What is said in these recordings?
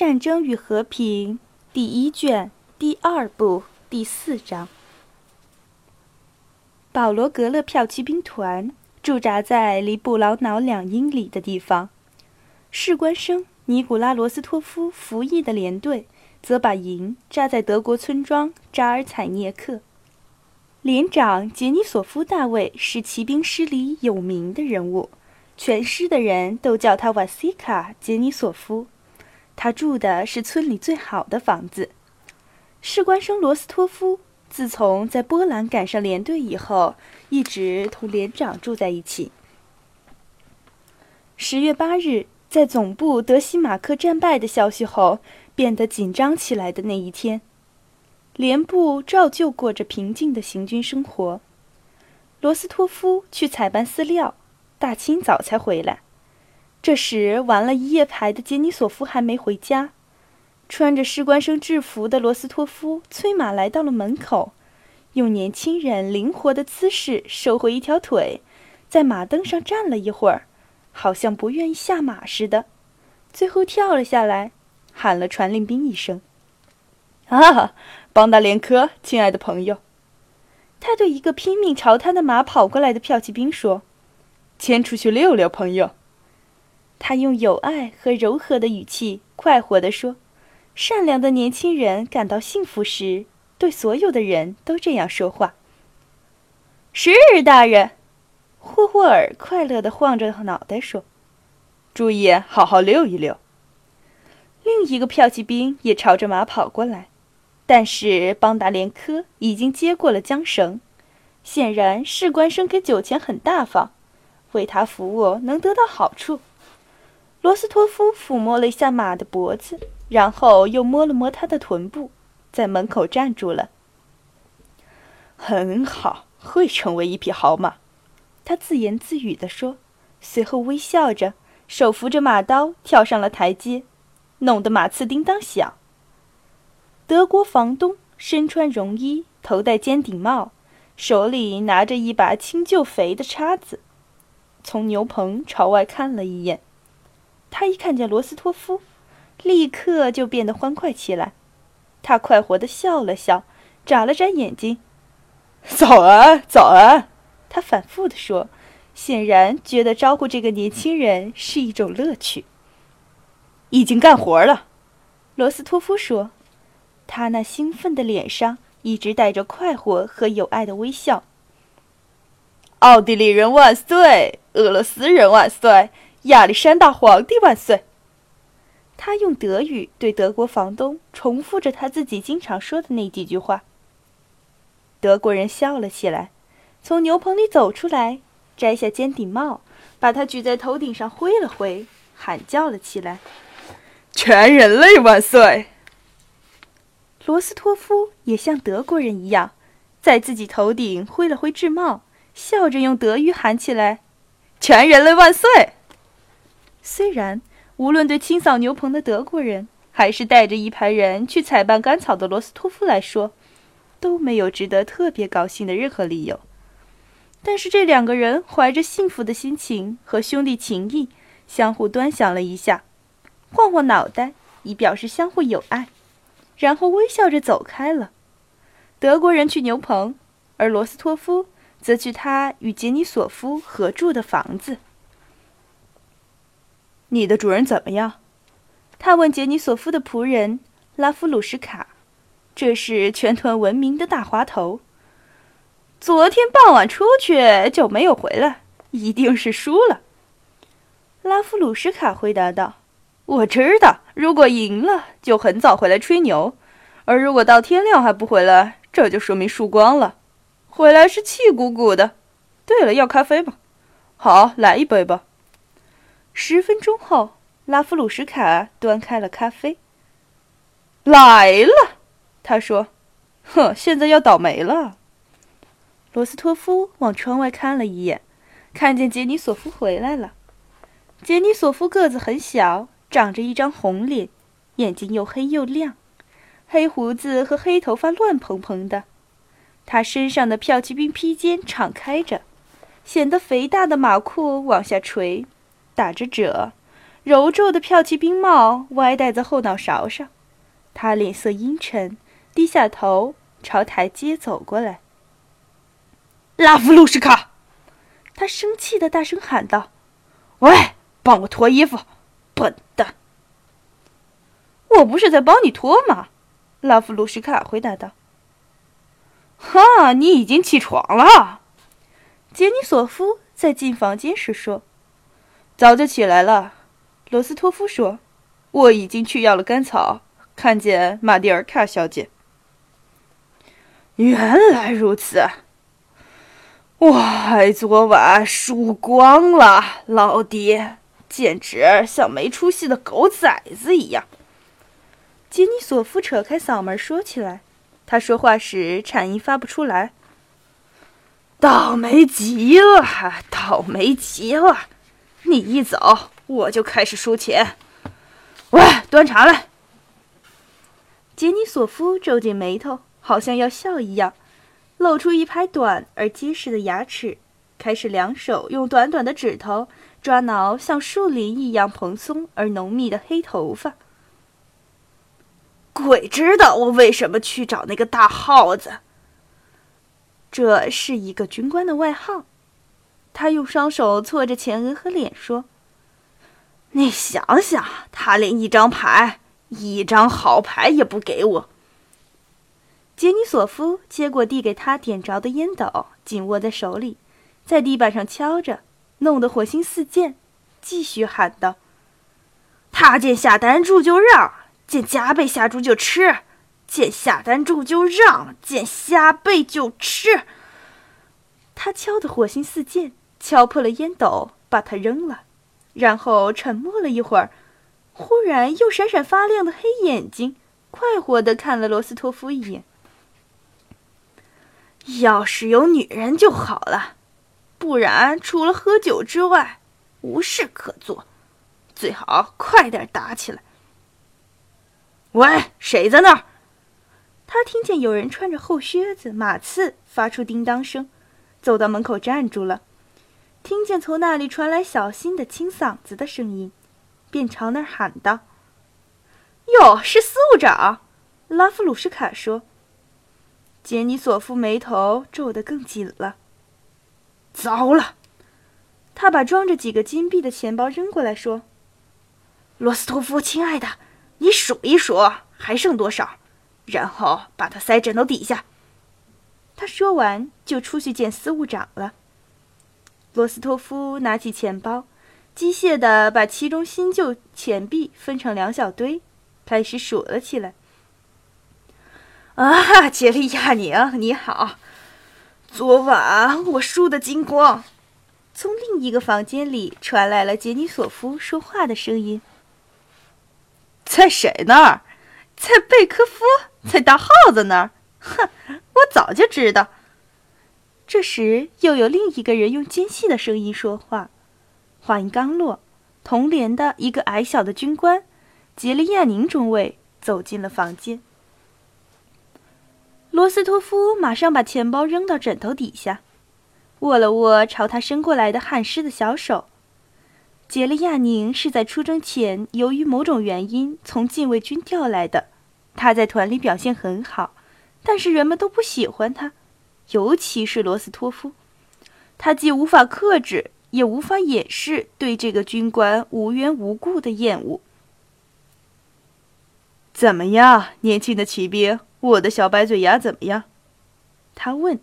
战争与和平》第一卷第二部第四章。保罗格勒票骑兵团驻扎在离布劳瑙两英里的地方，士官生尼古拉罗斯托夫服役的连队则把营扎在德国村庄扎尔采涅克。连长杰尼索夫大卫是骑兵师里有名的人物，全师的人都叫他瓦西卡杰尼索夫。他住的是村里最好的房子。士官生罗斯托夫。自从在波兰赶上连队以后，一直同连长住在一起。十月八日，在总部德西马克战败的消息后变得紧张起来的那一天，连部照旧过着平静的行军生活。罗斯托夫去采办饲料，大清早才回来。这时，玩了一夜牌的杰尼索夫还没回家。穿着士官生制服的罗斯托夫催马来到了门口，用年轻人灵活的姿势收回一条腿，在马蹬上站了一会儿，好像不愿意下马似的，最后跳了下来，喊了传令兵一声：“啊，邦达连科，亲爱的朋友！”他对一个拼命朝他的马跑过来的骠骑兵说：“牵出去溜溜，朋友。”他用有爱和柔和的语气快活地说。善良的年轻人感到幸福时，对所有的人都这样说话。是大人，霍霍尔快乐地晃着脑袋说：“注意，好好溜一溜。”另一个骠骑兵也朝着马跑过来，但是邦达连科已经接过了缰绳。显然，士官生给酒钱很大方，为他服务能得到好处。罗斯托夫抚摸了一下马的脖子。然后又摸了摸他的臀部，在门口站住了。很好，会成为一匹好马，他自言自语地说，随后微笑着，手扶着马刀跳上了台阶，弄得马刺叮当响。德国房东身穿绒衣，头戴尖顶帽，手里拿着一把青旧肥的叉子，从牛棚朝外看了一眼，他一看见罗斯托夫。立刻就变得欢快起来，他快活地笑了笑，眨了眨眼睛。“早安，早安！”他反复地说，显然觉得招呼这个年轻人是一种乐趣。已经干活了，罗斯托夫说，他那兴奋的脸上一直带着快活和友爱的微笑。奥地利人万岁！俄罗斯人万岁！亚历山大皇帝万岁！他用德语对德国房东重复着他自己经常说的那几句话。德国人笑了起来，从牛棚里走出来，摘下尖顶帽，把它举在头顶上挥了挥，喊叫了起来：“全人类万岁！”罗斯托夫也像德国人一样，在自己头顶挥了挥制帽，笑着用德语喊起来：“全人类万岁！”虽然。无论对清扫牛棚的德国人，还是带着一排人去采办干草的罗斯托夫来说，都没有值得特别高兴的任何理由。但是这两个人怀着幸福的心情和兄弟情谊，相互端详了一下，晃晃脑袋以表示相互友爱，然后微笑着走开了。德国人去牛棚，而罗斯托夫则去他与杰尼索夫合住的房子。你的主人怎么样？他问杰尼索夫的仆人拉夫鲁什卡，这是全团闻名的大滑头。昨天傍晚出去就没有回来，一定是输了。拉夫鲁什卡回答道：“我知道，如果赢了就很早回来吹牛，而如果到天亮还不回来，这就说明输光了。回来是气鼓鼓的。对了，要咖啡吗？好，来一杯吧。”十分钟后，拉夫鲁什卡端开了咖啡。来了，他说：“哼，现在要倒霉了。”罗斯托夫往窗外看了一眼，看见杰尼索夫回来了。杰尼索夫个子很小，长着一张红脸，眼睛又黑又亮，黑胡子和黑头发乱蓬蓬的。他身上的骠骑兵披肩敞开着，显得肥大的马裤往下垂。打着褶，揉皱的票骑兵帽歪戴在后脑勺上。他脸色阴沉，低下头朝台阶走过来。拉夫鲁什卡，他生气的大声喊道：“喂，帮我脱衣服，笨蛋！”我不是在帮你脱吗？拉夫鲁什卡回答道。“哈，你已经起床了。”杰尼索夫在进房间时说。“早就起来了。”罗斯托夫说，“我已经去要了干草，看见玛蒂尔卡小姐。”原来如此。哇，昨晚输光了，老爹，简直像没出息的狗崽子一样。杰尼索夫扯开嗓门说起来，他说话时颤音发不出来。倒霉极了，倒霉极了！你一走，我就开始输钱。喂，端茶来。杰尼索夫皱紧眉头，好像要笑一样，露出一排短而结实的牙齿，开始两手用短短的指头抓挠像树林一样蓬松而浓密的黑头发。鬼知道我为什么去找那个大耗子。这是一个军官的外号。他用双手搓着前额和脸说：“你想想，他连一张牌，一张好牌也不给我。”杰尼索夫接过递给他点着的烟斗，紧握在手里，在地板上敲着，弄得火星四溅，继续喊道：“他见下单注就让。”见加倍下注就吃，见下单注就让，见加倍就吃。他敲得火星四溅，敲破了烟斗，把它扔了，然后沉默了一会儿，忽然用闪闪发亮的黑眼睛快活的看了罗斯托夫一眼。要是有女人就好了，不然除了喝酒之外无事可做，最好快点打起来。喂，谁在那儿？他听见有人穿着厚靴子、马刺，发出叮当声，走到门口站住了。听见从那里传来小心的清嗓子的声音，便朝那儿喊道：“哟，是司务长！”拉夫鲁什卡说。杰尼索夫眉头皱得更紧了。糟了！他把装着几个金币的钱包扔过来，说：“罗斯托夫，亲爱的。”你数一数还剩多少，然后把它塞枕头底下。他说完就出去见司务长了。罗斯托夫拿起钱包，机械地把其中新旧钱币分成两小堆，开始数了起来。啊，杰利亚宁，你好！昨晚我输得精光。从另一个房间里传来了杰尼索夫说话的声音。在谁那儿？在贝科夫，在大耗子那儿。哼，我早就知道。这时，又有另一个人用尖细的声音说话。话音刚落，同连的一个矮小的军官，杰利亚宁中尉走进了房间。罗斯托夫马上把钱包扔到枕头底下，握了握朝他伸过来的汗湿的小手。杰利亚宁是在出征前由于某种原因从禁卫军调来的，他在团里表现很好，但是人们都不喜欢他，尤其是罗斯托夫。他既无法克制，也无法掩饰对这个军官无缘无故的厌恶。怎么样，年轻的骑兵？我的小白嘴鸭怎么样？他问。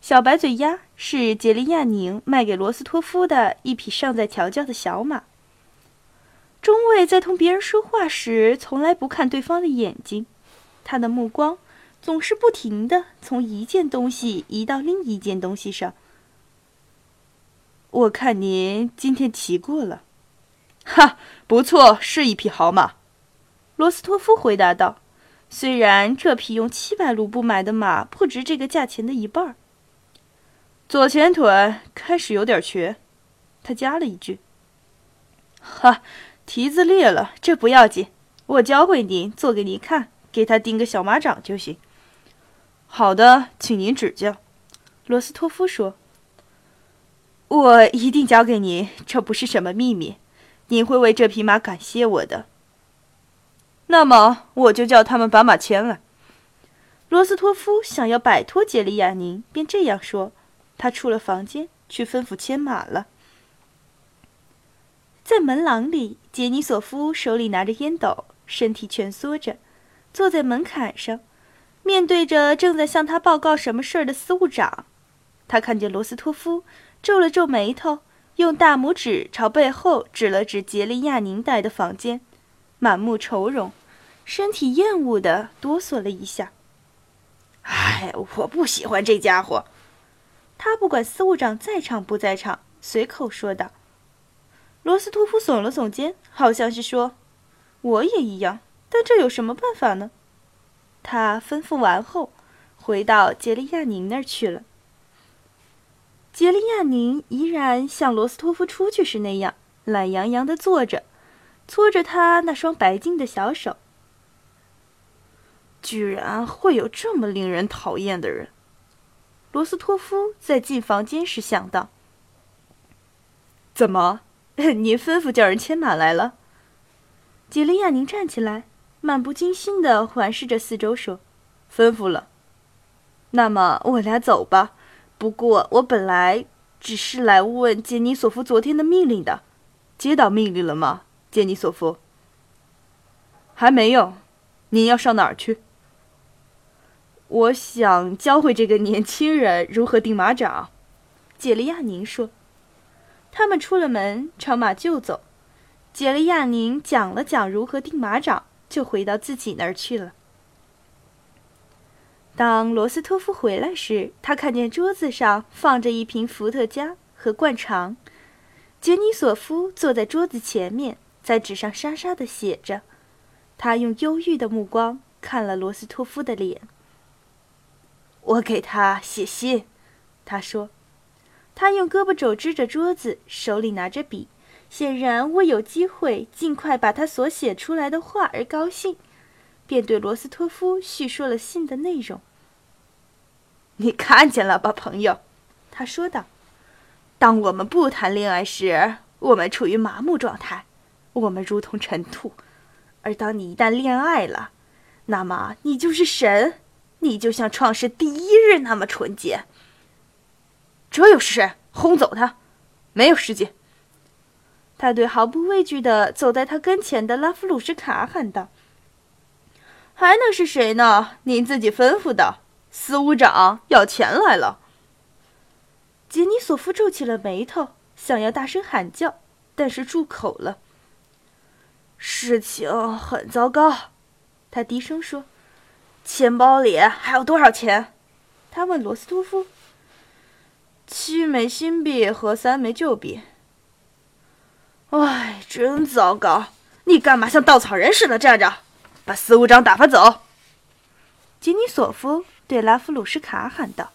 小白嘴鸭是杰利亚宁卖给罗斯托夫的一匹尚在调教的小马。中尉在同别人说话时，从来不看对方的眼睛，他的目光总是不停的从一件东西移到另一件东西上。我看您今天骑过了，哈，不错，是一匹好马。罗斯托夫回答道：“虽然这匹用七百卢布买的马不值这个价钱的一半儿。”左前腿开始有点瘸，他加了一句：“哈，蹄子裂了，这不要紧，我教会您做给您看，给他钉个小马掌就行。”好的，请您指教。”罗斯托夫说。“我一定交给您，这不是什么秘密。您会为这匹马感谢我的。那么，我就叫他们把马牵来。罗斯托夫想要摆脱杰里亚宁，便这样说。他出了房间，去吩咐牵马了。在门廊里，杰尼索夫手里拿着烟斗，身体蜷缩着，坐在门槛上，面对着正在向他报告什么事儿的司务长。他看见罗斯托夫，皱了皱眉头，用大拇指朝背后指了指杰利亚宁待的房间，满目愁容，身体厌恶的哆嗦了一下。哎，我不喜欢这家伙。他不管司务长在场不在场，随口说道。罗斯托夫耸了耸肩，好像是说：“我也一样，但这有什么办法呢？”他吩咐完后，回到杰利亚宁那儿去了。杰利亚宁依然像罗斯托夫出去时那样懒洋洋地坐着，搓着他那双白净的小手。居然会有这么令人讨厌的人，罗斯托夫在进房间时想到。怎么，您吩咐叫人牵马来了？杰利亚宁站起来，漫不经心地环视着四周，说：“吩咐了。那么我俩走吧。”不过，我本来只是来问杰尼索夫昨天的命令的，接到命令了吗，杰尼索夫？还没有。您要上哪儿去？我想教会这个年轻人如何钉马掌。杰利亚宁说。他们出了门，朝马厩走。杰利亚宁讲了讲如何钉马掌，就回到自己那儿去了。当罗斯托夫回来时，他看见桌子上放着一瓶伏特加和灌肠。杰尼索夫坐在桌子前面，在纸上沙沙地写着。他用忧郁的目光看了罗斯托夫的脸。我给他写信，他说。他用胳膊肘支着桌子，手里拿着笔，显然为有机会尽快把他所写出来的话而高兴，便对罗斯托夫叙说了信的内容。你看见了吧，朋友？他说道：“当我们不谈恋爱时，我们处于麻木状态，我们如同尘土；而当你一旦恋爱了，那么你就是神，你就像创世第一日那么纯洁。”这又是谁？轰走他！没有时间。他对毫不畏惧的走在他跟前的拉夫鲁什卡喊道：“还能是谁呢？您自己吩咐的。”司务长要钱来了。杰尼索夫皱起了眉头，想要大声喊叫，但是住口了。事情很糟糕，他低声说：“钱包里还有多少钱？”他问罗斯托夫。七枚新币和三枚旧币。哎，真糟糕！你干嘛像稻草人似的站着？把司务长打发走。吉尼索夫。对拉夫鲁什卡喊道。